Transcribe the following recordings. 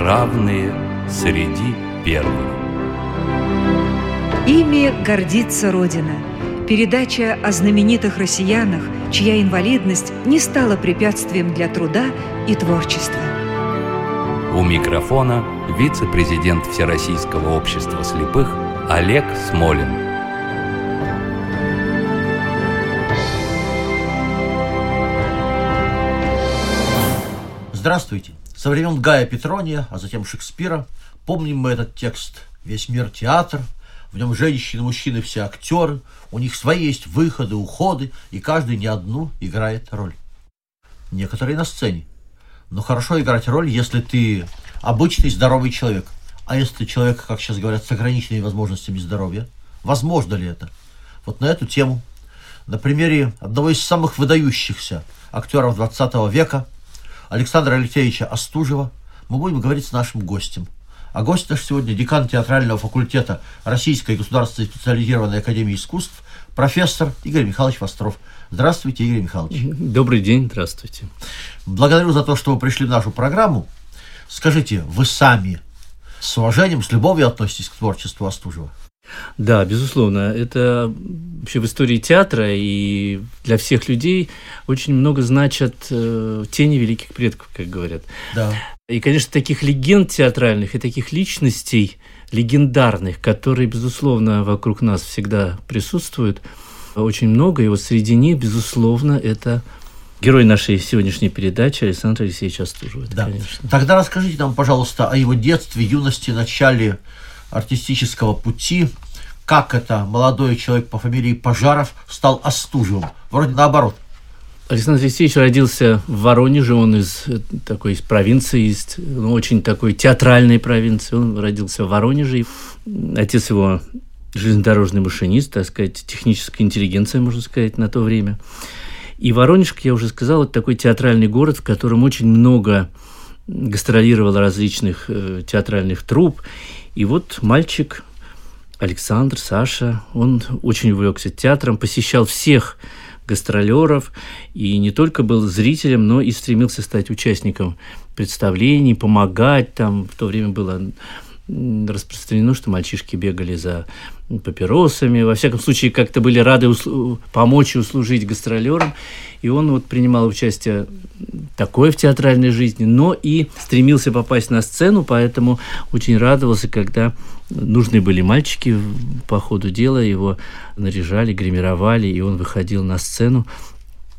равные среди первых. Ими гордится Родина. Передача о знаменитых россиянах, чья инвалидность не стала препятствием для труда и творчества. У микрофона вице-президент Всероссийского общества слепых Олег Смолин. Здравствуйте. Со времен Гая Петрония, а затем Шекспира, помним мы этот текст «Весь мир театр», в нем женщины, мужчины, все актеры, у них свои есть выходы, уходы, и каждый не одну играет роль. Некоторые на сцене. Но хорошо играть роль, если ты обычный здоровый человек. А если ты человек, как сейчас говорят, с ограниченными возможностями здоровья, возможно ли это? Вот на эту тему, на примере одного из самых выдающихся актеров 20 века – Александра Алексеевича Остужева мы будем говорить с нашим гостем. А гость наш сегодня декан театрального факультета Российской государственной специализированной академии искусств, профессор Игорь Михайлович Востров. Здравствуйте, Игорь Михайлович. Добрый день, здравствуйте. Благодарю за то, что вы пришли в нашу программу. Скажите, вы сами с уважением, с любовью относитесь к творчеству Остужева? Да, безусловно. Это вообще в истории театра и для всех людей очень много значат э, тени великих предков, как говорят. Да. И, конечно, таких легенд театральных и таких личностей легендарных, которые, безусловно, вокруг нас всегда присутствуют, очень много. И вот среди них, безусловно, это герой нашей сегодняшней передачи Александр Алексеевич Остужев. Да. Конечно. Тогда расскажите нам, пожалуйста, о его детстве, юности, начале артистического пути, как это молодой человек по фамилии Пожаров стал Остужевым. Вроде наоборот. Александр Алексеевич родился в Воронеже, он из э, такой из провинции, из ну, очень такой театральной провинции. Он родился в Воронеже. Отец его железнодорожный машинист, так сказать, техническая интеллигенция, можно сказать, на то время. И Воронеж, как я уже сказал, это такой театральный город, в котором очень много гастролировало различных э, театральных труп. И вот мальчик Александр, Саша, он очень увлекся театром, посещал всех гастролеров и не только был зрителем, но и стремился стать участником представлений, помогать. Там в то время было распространено, что мальчишки бегали за папиросами, во всяком случае как-то были рады услу- помочь и услужить гастролерам. И он вот принимал участие такое в театральной жизни, но и стремился попасть на сцену, поэтому очень радовался, когда нужны были мальчики по ходу дела, его наряжали, гримировали, и он выходил на сцену.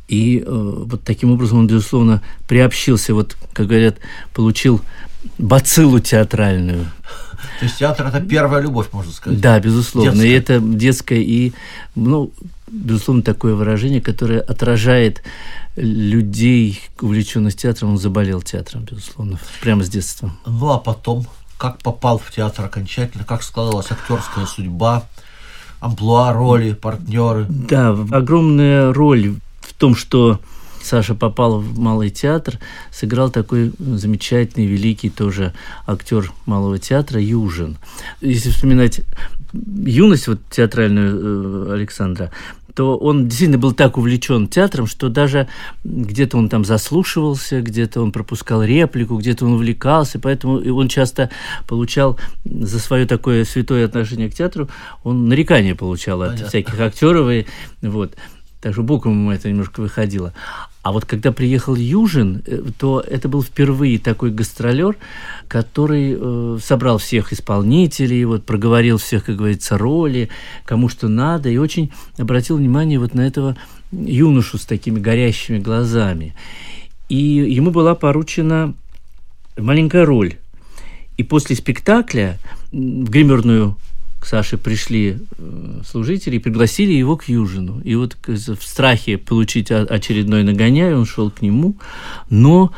И э, вот таким образом он, безусловно, приобщился, вот, как говорят, получил бациллу театральную. То есть театр – это первая любовь, можно сказать. Да, безусловно. Детская. И это детское, и, ну, безусловно, такое выражение, которое отражает людей, увлеченных театром. Он заболел театром, безусловно, прямо с детства. Ну, а потом, как попал в театр окончательно, как складывалась актерская судьба, амплуа, роли, партнеры. Да, огромная роль в том, что Саша попал в Малый театр, сыграл такой замечательный, великий тоже актер Малого театра Южин. Если вспоминать юность вот театральную э, Александра, то он действительно был так увлечен театром, что даже где-то он там заслушивался, где-то он пропускал реплику, где-то он увлекался, поэтому он часто получал за свое такое святое отношение к театру, он нарекания получал от Понятно. всяких актеров, и вот. Так что это немножко выходило. А вот когда приехал Южин, э, то это был впервые такой гастролер, который э, собрал всех исполнителей, вот проговорил всех, как говорится, роли, кому что надо, и очень обратил внимание вот на этого юношу с такими горящими глазами. И ему была поручена маленькая роль. И после спектакля в гримерную к Саше пришли э, служители и пригласили его к Южину. И вот в страхе получить очередной нагоняй он шел к нему, но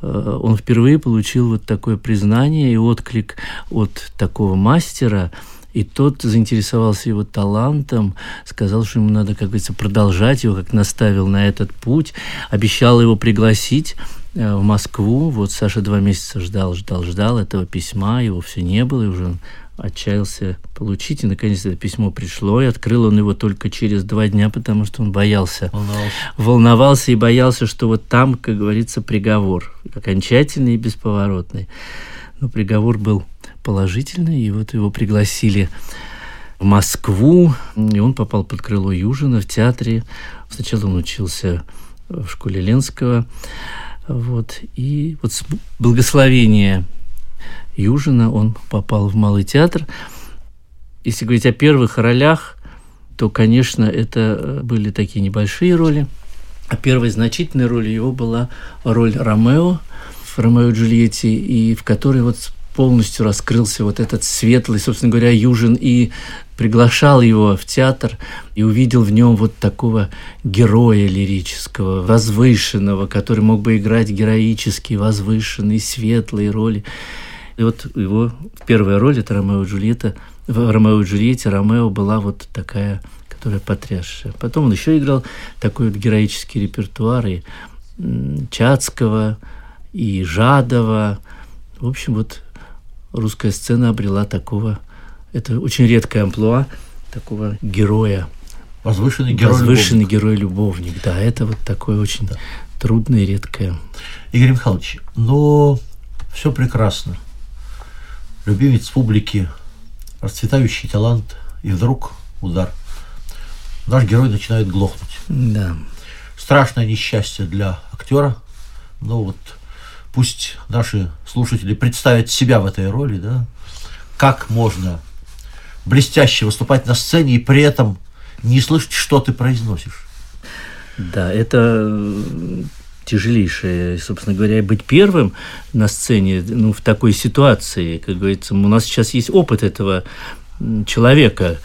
э, он впервые получил вот такое признание и отклик от такого мастера, и тот заинтересовался его талантом, сказал, что ему надо, как говорится, продолжать его, как наставил на этот путь, обещал его пригласить э, в Москву. Вот Саша два месяца ждал, ждал, ждал этого письма, его все не было, и уже он отчаялся получить, и наконец это письмо пришло, и открыл он его только через два дня, потому что он боялся Волновался. волновался и боялся, что вот там, как говорится, приговор окончательный и бесповоротный. Но приговор был положительный, и вот его пригласили в Москву, и он попал под крыло Южина в театре. Сначала он учился в школе Ленского, вот, и вот с благословения Южина он попал в Малый театр. Если говорить о первых ролях, то, конечно, это были такие небольшие роли. А первой значительной ролью его была роль Ромео в «Ромео и Джульетте», и в которой вот полностью раскрылся вот этот светлый, собственно говоря, Южин, и приглашал его в театр и увидел в нем вот такого героя лирического, возвышенного, который мог бы играть героические, возвышенные, светлые роли. И вот его первая роль, это Ромео и Джульетта, в Ромео и Джульетте Ромео была вот такая, которая потрясшая. Потом он еще играл такой вот героический репертуар и Чацкого, и Жадова. В общем, вот русская сцена обрела такого, это очень редкая амплуа, такого героя. Возвышенный герой Возвышенный герой-любовник, да, это вот такое очень да. трудное и редкое. Игорь Михайлович, но все прекрасно. Любимец публики, расцветающий талант, и вдруг удар. Наш герой начинает глохнуть. Да. Страшное несчастье для актера, но вот пусть наши слушатели представят себя в этой роли, да, как можно блестяще выступать на сцене и при этом не слышать, что ты произносишь. Да, это тяжелейшее, собственно говоря, быть первым на сцене, ну, в такой ситуации, как говорится, у нас сейчас есть опыт этого человека,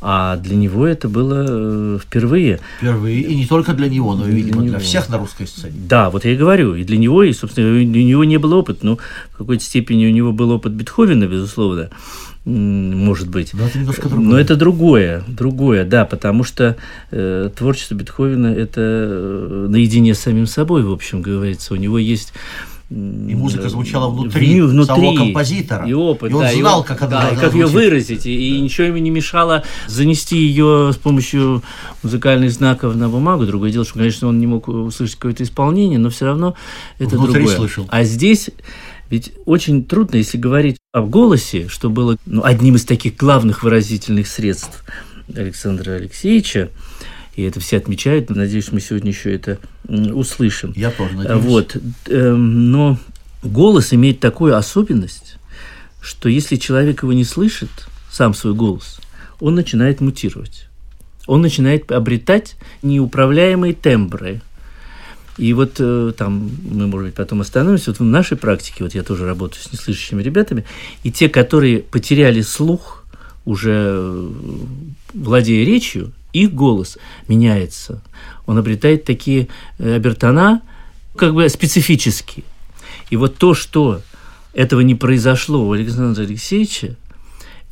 а для него это было э, впервые. Впервые. И не только для него, но и, видимо, для, для всех на русской сцене. Да, вот я и говорю. И для него, и, собственно, у него не было опыта. Ну, в какой-то степени у него был опыт Бетховена, безусловно может быть. Но это немножко другое. Но это другое, другое, да, потому что э, творчество Бетховена это э, наедине с самим собой, в общем, говорится. У него есть и музыка звучала внутри, внутри самого композитора. И опыт, и он да, знал, и, как она да, и как ее выразить. И, и ничего ему не мешало занести ее с помощью музыкальных знаков на бумагу. Другое дело, что, конечно, он не мог услышать какое-то исполнение, но все равно это внутри другое. слышал. А здесь ведь очень трудно, если говорить о голосе, что было ну, одним из таких главных выразительных средств Александра Алексеевича, и это все отмечают. Надеюсь, мы сегодня еще это услышим. Я тоже надеюсь. Вот. Эм, но голос имеет такую особенность, что если человек его не слышит, сам свой голос, он начинает мутировать. Он начинает обретать неуправляемые тембры. И вот э, там мы, может быть, потом остановимся. Вот в нашей практике, вот я тоже работаю с неслышащими ребятами, и те, которые потеряли слух, уже э, владея речью, их голос меняется. Он обретает такие э, обертона, как бы специфические. И вот то, что этого не произошло у Александра Алексеевича,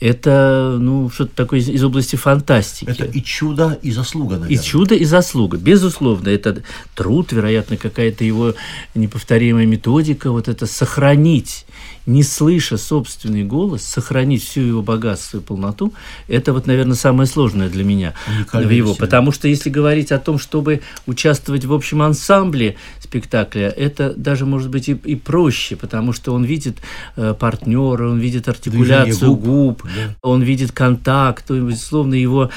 это ну, что-то такое из, из области фантастики. Это и чудо, и заслуга, наверное. И чудо, и заслуга. Безусловно, это труд, вероятно, какая-то его неповторимая методика, вот это сохранить не слыша собственный голос, сохранить всю его богатство и полноту, это вот, наверное, самое сложное для меня в его. Потому что если говорить о том, чтобы участвовать в общем ансамбле спектакля, это даже может быть и, и проще, потому что он видит э, партнера, он видит артикуляцию губ, губ да. он видит контакт, безусловно, его,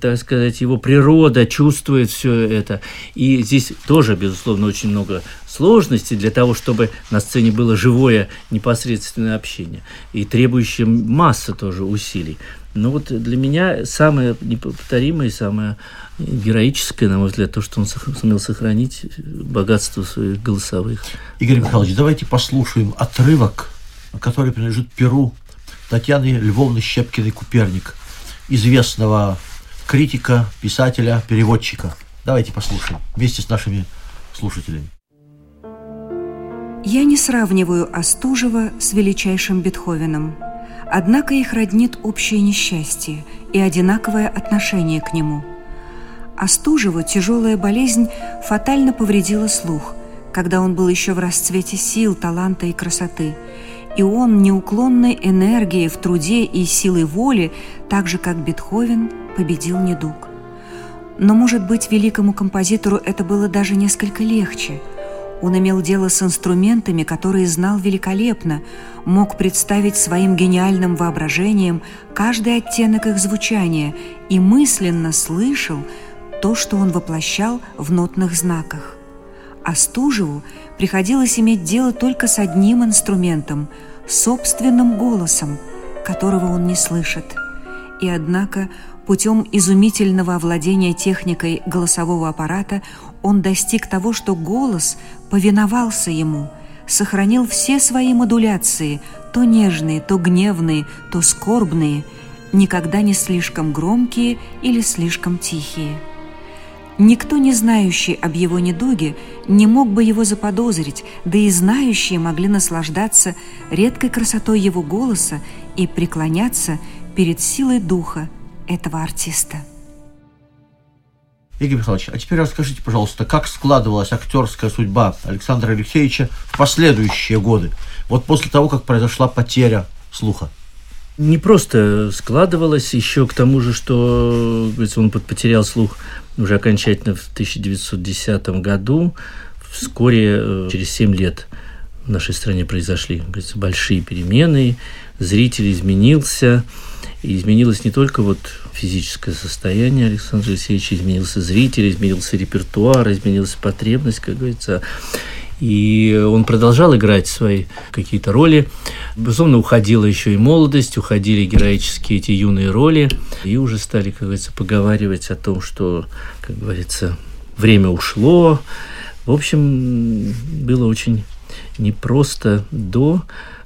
так сказать, его природа чувствует все это. И здесь тоже, безусловно, очень много сложности для того, чтобы на сцене было живое непосредственное общение и требующее масса тоже усилий. Но вот для меня самое неповторимое, самое героическое, на мой взгляд, то, что он сумел сохранить богатство своих голосовых. Игорь Михайлович, давайте послушаем отрывок, который принадлежит Перу Татьяны Львовны Щепкиной-Куперник, известного критика, писателя, переводчика. Давайте послушаем вместе с нашими слушателями. Я не сравниваю Остужева с величайшим Бетховеном, однако их роднит общее несчастье и одинаковое отношение к нему. Остужеву тяжелая болезнь фатально повредила слух, когда он был еще в расцвете сил, таланта и красоты, и он неуклонной энергией в труде и силой воли, так же как Бетховен, победил недуг. Но, может быть, великому композитору это было даже несколько легче – Он имел дело с инструментами, которые знал великолепно, мог представить своим гениальным воображением каждый оттенок их звучания и мысленно слышал то, что он воплощал в нотных знаках. А Стужеву приходилось иметь дело только с одним инструментом – собственным голосом, которого он не слышит. И однако путем изумительного овладения техникой голосового аппарата он достиг того, что голос повиновался ему, сохранил все свои модуляции, то нежные, то гневные, то скорбные, никогда не слишком громкие или слишком тихие. Никто, не знающий об его недуге, не мог бы его заподозрить, да и знающие могли наслаждаться редкой красотой его голоса и преклоняться перед силой духа этого артиста. Игорь Михайлович, а теперь расскажите, пожалуйста, как складывалась актерская судьба Александра Алексеевича в последующие годы, вот после того, как произошла потеря слуха? Не просто складывалась, еще к тому же, что он потерял слух уже окончательно в 1910 году, вскоре, э, через 7 лет в нашей стране произошли большие перемены, зритель изменился, изменилось не только вот физическое состояние Александра Алексеевича, изменился зритель, изменился репертуар, изменилась потребность, как говорится. И он продолжал играть свои какие-то роли. Безусловно, уходила еще и молодость, уходили героические эти юные роли. И уже стали, как говорится, поговаривать о том, что, как говорится, время ушло. В общем, было очень непросто до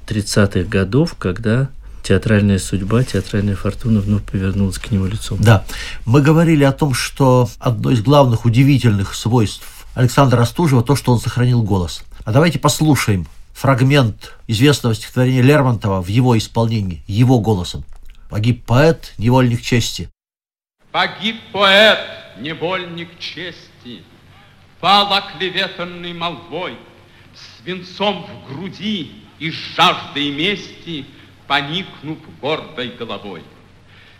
30-х годов, когда театральная судьба, театральная фортуна вновь повернулась к нему лицом. Да, мы говорили о том, что одно из главных удивительных свойств Александра Остужева то, что он сохранил голос. А давайте послушаем фрагмент известного стихотворения Лермонтова в его исполнении, его голосом. Погиб поэт, невольник чести. Погиб поэт, невольник чести, Пал оклеветанный молвой, Свинцом в груди и жаждой мести — поникнув гордой головой.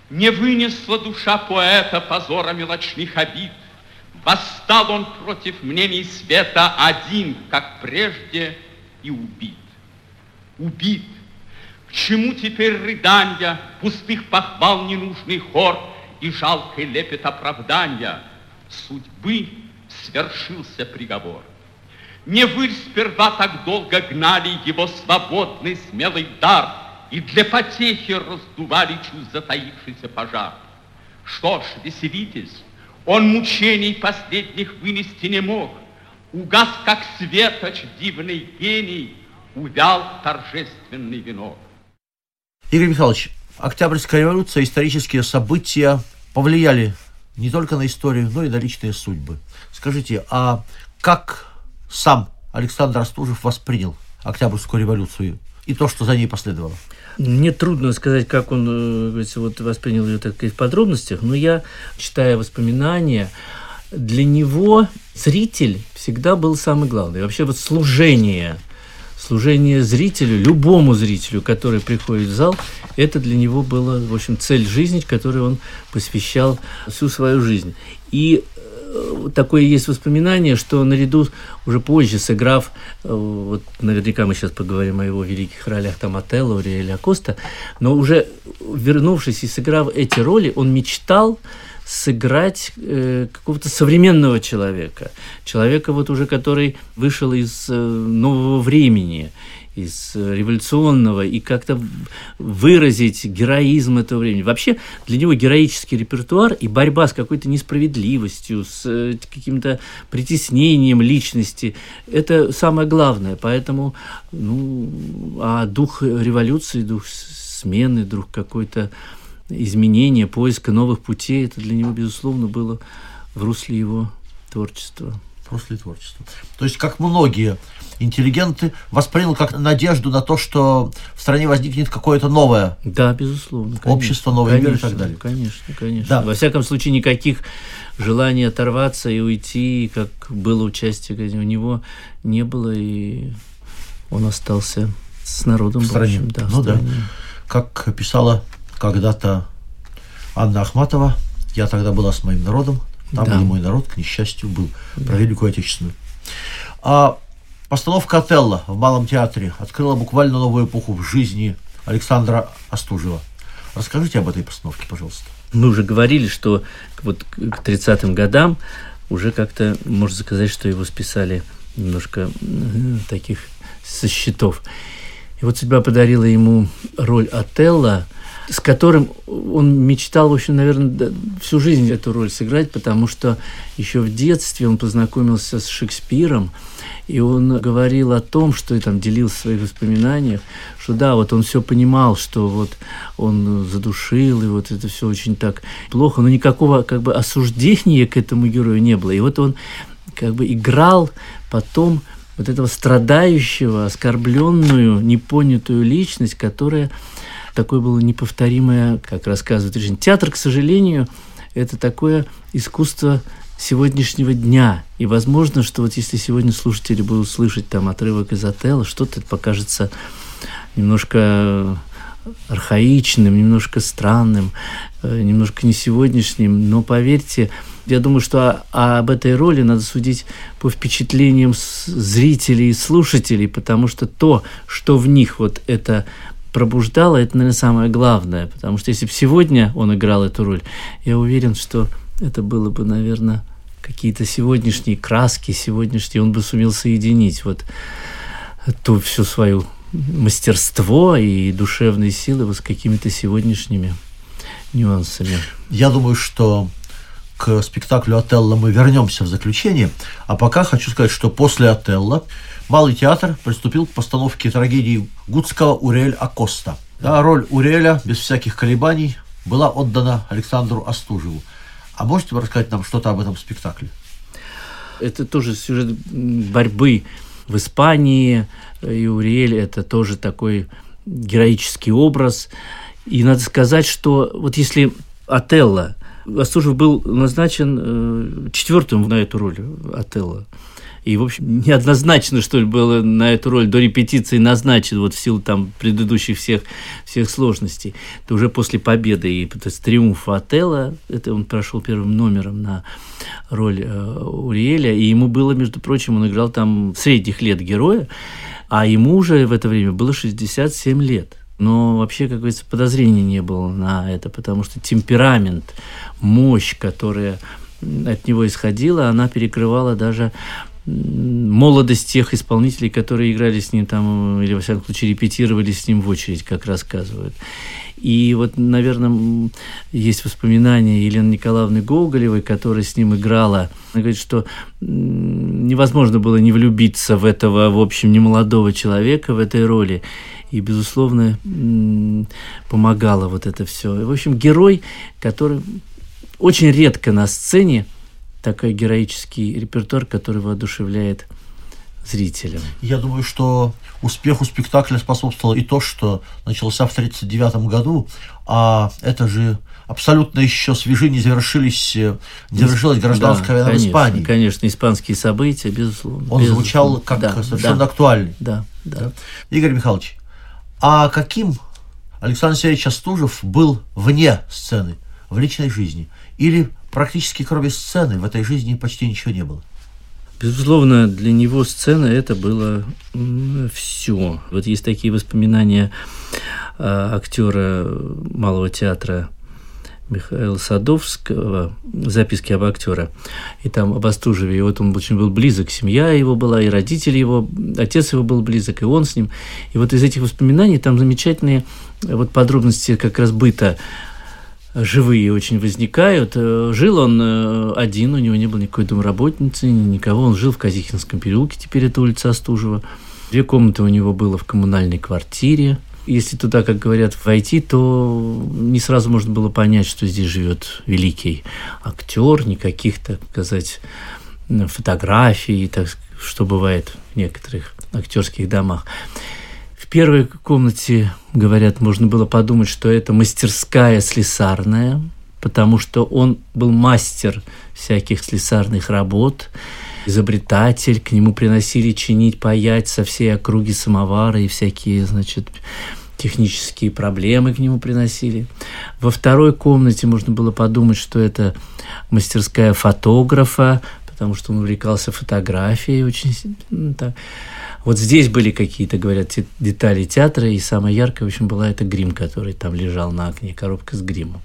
Не вынесла душа поэта позора мелочных обид. Восстал он против мнений света один, как прежде, и убит. Убит. К чему теперь рыдания, пустых похвал ненужный хор и жалкий лепет оправдания? Судьбы свершился приговор. Не вы сперва так долго гнали его свободный смелый дар — и для потехи раздували чуть затаившийся пожар. Что ж, веселитесь, он мучений последних вынести не мог. Угас, как светоч, дивный гений, увял торжественный венок. Игорь Михайлович, Октябрьская революция, исторические события повлияли не только на историю, но и на личные судьбы. Скажите, а как сам Александр Остужев воспринял Октябрьскую революцию и то, что за ней последовало? Мне трудно сказать, как он э, вот, воспринял ее так в подробностях, но я, читая воспоминания, для него зритель всегда был самый главный. Вообще вот служение, служение зрителю, любому зрителю, который приходит в зал, это для него было, в общем, цель жизни, которой он посвящал всю свою жизнь. И такое есть воспоминание, что наряду уже позже сыграв, э, вот наверняка мы сейчас поговорим о его великих ролях, там Отелло, или Акоста, но уже вернувшись и сыграв эти роли, он мечтал сыграть э, какого-то современного человека, человека вот уже, который вышел из э, нового времени, из э, революционного и как-то выразить героизм этого времени. Вообще для него героический репертуар и борьба с какой-то несправедливостью, с э, каким-то притеснением личности – это самое главное. Поэтому ну, а дух революции, дух смены, дух какой-то изменения, поиска новых путей – это для него, безусловно, было в русле его творчества. В русле творчества. То есть, как многие интеллигенты воспринял как надежду на то, что в стране возникнет какое-то новое да, безусловно, конечно, общество, новый конечно, мир и так далее. Конечно, конечно. Да. Во всяком случае, никаких желаний оторваться и уйти, как было участие у него, не было, и он остался с народом. В стране. В общем, да, ну в стране. да. Как писала когда-то Анна Ахматова, я тогда была с моим народом, там, да. где мой народ, к несчастью, был, про Великую Отечественную. А Постановка «Отелло» в Малом театре открыла буквально новую эпоху в жизни Александра Остужева. Расскажите об этой постановке, пожалуйста. Мы уже говорили, что вот к 30-м годам уже как-то, можно сказать, что его списали немножко таких со счетов. И вот судьба подарила ему роль Отелла, с которым он мечтал, в общем, наверное, всю жизнь эту роль сыграть, потому что еще в детстве он познакомился с Шекспиром, и он говорил о том, что и там делился в своих воспоминаниях, что да, вот он все понимал, что вот он задушил, и вот это все очень так плохо, но никакого как бы осуждения к этому герою не было. И вот он как бы играл потом вот этого страдающего, оскорбленную, непонятую личность, которая такое было неповторимое, как рассказывает Режин. Театр, к сожалению, это такое искусство сегодняшнего дня. И возможно, что вот если сегодня слушатели будут слышать там отрывок из отеля, что-то покажется немножко архаичным, немножко странным, э, немножко не сегодняшним, но поверьте, я думаю, что об этой роли надо судить по впечатлениям зрителей и слушателей, потому что то, что в них вот это пробуждало, это, наверное, самое главное. Потому что если бы сегодня он играл эту роль, я уверен, что это было бы, наверное, какие-то сегодняшние краски, сегодняшние, он бы сумел соединить вот ту всю свою мастерство и душевные силы вот с какими-то сегодняшними нюансами. Я думаю, что к спектаклю «Отелло» мы вернемся в заключение. А пока хочу сказать, что после «Отелло» Малый театр приступил к постановке трагедии Гудского Уриэль Акоста. Да, роль Уриэля без всяких колебаний была отдана Александру Остужеву. А можете вы рассказать нам что-то об этом спектакле? Это тоже сюжет борьбы в Испании. И Уриэль – это тоже такой героический образ. И надо сказать, что вот если Отелло Остужев был назначен э, четвертым на эту роль Отелло. И, в общем, неоднозначно, что ли, было на эту роль до репетиции назначен, вот в силу там предыдущих всех, всех сложностей. То уже после победы и то есть, триумфа Отелла, это он прошел первым номером на роль э, Уриэля, и ему было, между прочим, он играл там средних лет героя, а ему уже в это время было 67 лет. Но вообще, как говорится, подозрений не было на это, потому что темперамент, мощь, которая от него исходила, она перекрывала даже молодость тех исполнителей, которые играли с ним там, или, во всяком случае, репетировали с ним в очередь, как рассказывают. И вот, наверное, есть воспоминания Елены Николаевны Гоголевой, которая с ним играла. Она говорит, что невозможно было не влюбиться в этого, в общем, немолодого человека в этой роли. И, безусловно, помогало вот это все. В общем, герой, который очень редко на сцене такой героический репертуар, который воодушевляет зрителя. Я думаю, что успеху спектакля способствовало и то, что начался в 1939 году, а это же абсолютно еще свежи не завершились, не завершилась гражданская да, война конечно, в Испании. Конечно, испанские события, безусловно. Он безусловно. звучал как да, совершенно да, актуальный. Да, да, да. Игорь Михайлович, а каким Александр Сергеевич Остужев был вне сцены, в личной жизни? Или практически кроме сцены в этой жизни почти ничего не было. Безусловно, для него сцена это было все. Вот есть такие воспоминания а, актера Малого театра Михаила Садовского, записки об актера, и там об Остужеве, и вот он очень был близок, семья его была, и родители его, отец его был близок, и он с ним. И вот из этих воспоминаний там замечательные вот подробности как раз быта живые очень возникают. Э, жил он э, один, у него не было никакой домработницы, никого. Он жил в Казихинском переулке, теперь это улица Остужева. Две комнаты у него было в коммунальной квартире. Если туда, как говорят, войти, то не сразу можно было понять, что здесь живет великий актер, никаких, так сказать, фотографий, так, что бывает в некоторых актерских домах первой комнате, говорят, можно было подумать, что это мастерская слесарная, потому что он был мастер всяких слесарных работ, изобретатель, к нему приносили чинить, паять со всей округи самовары и всякие, значит, технические проблемы к нему приносили. Во второй комнате можно было подумать, что это мастерская фотографа, потому что он увлекался фотографией очень так. Вот здесь были какие-то, говорят, детали театра, и самая яркая, в общем, была это грим, который там лежал на окне, коробка с гримом.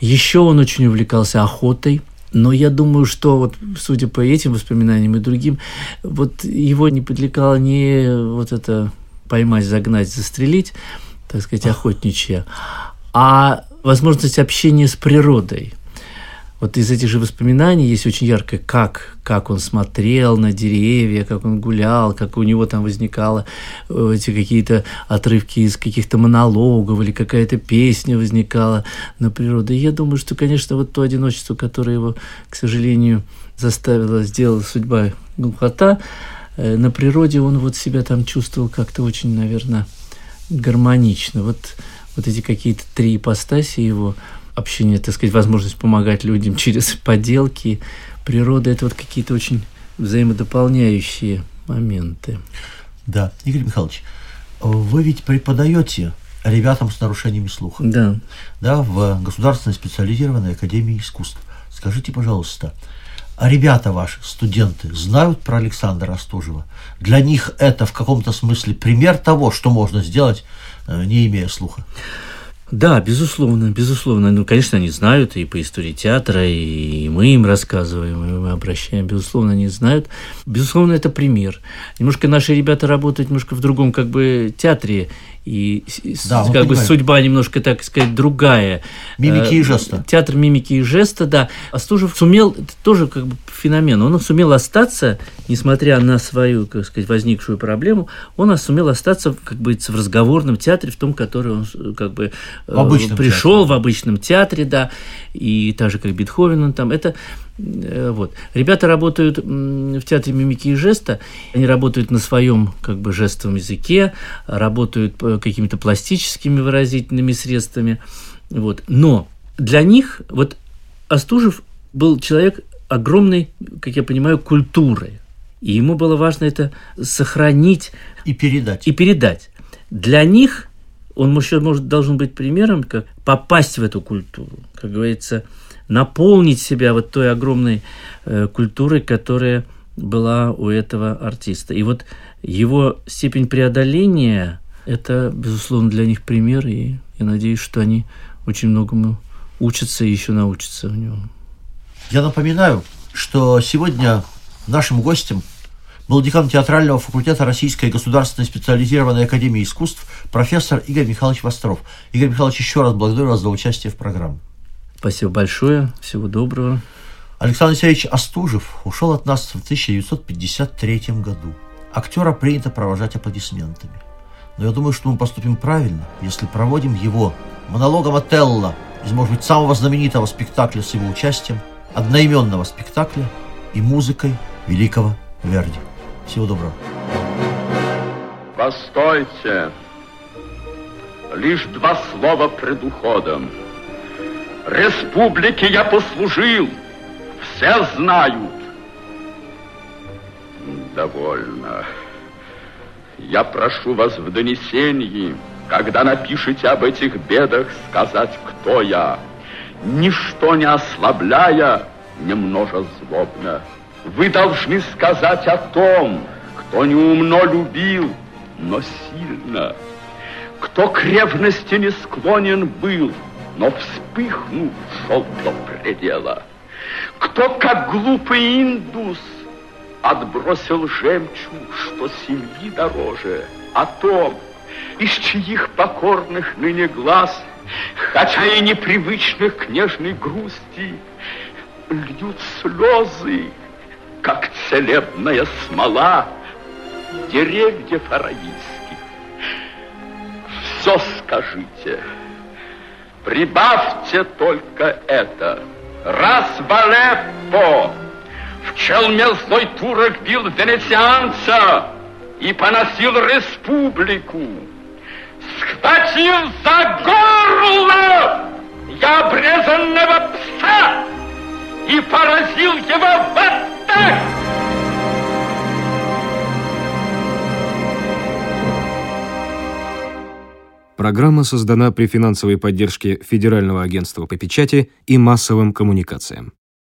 Еще он очень увлекался охотой, но я думаю, что вот, судя по этим воспоминаниям и другим, вот его не подвлекало не вот это поймать, загнать, застрелить, так сказать, охотничья, а возможность общения с природой – вот из этих же воспоминаний есть очень яркое, как, как он смотрел на деревья, как он гулял, как у него там возникало э, эти какие-то отрывки из каких-то монологов или какая-то песня возникала на природу. И я думаю, что, конечно, вот то одиночество, которое его, к сожалению, заставило, сделала судьба глухота, э, на природе он вот себя там чувствовал как-то очень, наверное, гармонично. Вот, вот эти какие-то три ипостаси его – общение, так сказать, возможность помогать людям через поделки, природа – это вот какие-то очень взаимодополняющие моменты. Да, Игорь Михайлович, вы ведь преподаете ребятам с нарушениями слуха. Да. Да, в Государственной специализированной академии искусств. Скажите, пожалуйста, а ребята ваши, студенты, знают про Александра Остужева? Для них это в каком-то смысле пример того, что можно сделать, э, не имея слуха? Да, безусловно, безусловно. Ну, конечно, они знают и по истории театра, и мы им рассказываем, и мы обращаем. Безусловно, они знают. Безусловно, это пример. Немножко наши ребята работают немножко в другом как бы театре, и да, как бы понимаем. судьба немножко, так сказать, другая. Мимики и э, жеста. Театр мимики и жеста, да. Остужев сумел, тоже как бы феномен, он сумел остаться, несмотря на свою, как сказать, возникшую проблему, он сумел остаться, как бы, в разговорном театре, в том, который он, как бы, в пришел театре. в обычном театре, да, и так же, как Бетховен он там, это Э, вот. Ребята работают в театре мимики и жеста, они работают на своем как бы жестовом языке, работают э, какими-то пластическими выразительными средствами. Вот. Но для них вот Остужев был человек огромной, как я понимаю, культуры. И ему было важно это сохранить. И передать. И передать. Для них он еще может, должен быть примером, как попасть в эту культуру. Как говорится, наполнить себя вот той огромной э, культурой, которая была у этого артиста. И вот его степень преодоления – это, безусловно, для них пример, и я надеюсь, что они очень многому учатся и еще научатся у него. Я напоминаю, что сегодня нашим гостем был декан театрального факультета Российской государственной специализированной академии искусств профессор Игорь Михайлович Востров. Игорь Михайлович, еще раз благодарю вас за участие в программе. Спасибо большое. Всего доброго. Александр Алексеевич Остужев ушел от нас в 1953 году. Актера принято провожать аплодисментами. Но я думаю, что мы поступим правильно, если проводим его монологом Отелло из, может быть, самого знаменитого спектакля с его участием, одноименного спектакля и музыкой великого Верди. Всего доброго. Постойте. Лишь два слова пред уходом. Республике я послужил, все знают. Довольно. Я прошу вас в донесении, когда напишете об этих бедах, сказать, кто я, ничто не ослабляя, немножко злобно. Вы должны сказать о том, кто неумно любил, но сильно, кто к ревности не склонен был, но вспыхнув, шел до предела. Кто, как глупый индус, отбросил жемчуг, что семьи дороже, о том, из чьих покорных ныне глаз, хотя и непривычных к нежной грусти, льют слезы, как целебная смола деревьев аравийских. Все скажите, Прибавьте только это. Раз в Алеппо в челме злой турок бил венецианца и поносил республику, схватил за горло я обрезанного пса и поразил его в так. Программа создана при финансовой поддержке Федерального агентства по печати и массовым коммуникациям.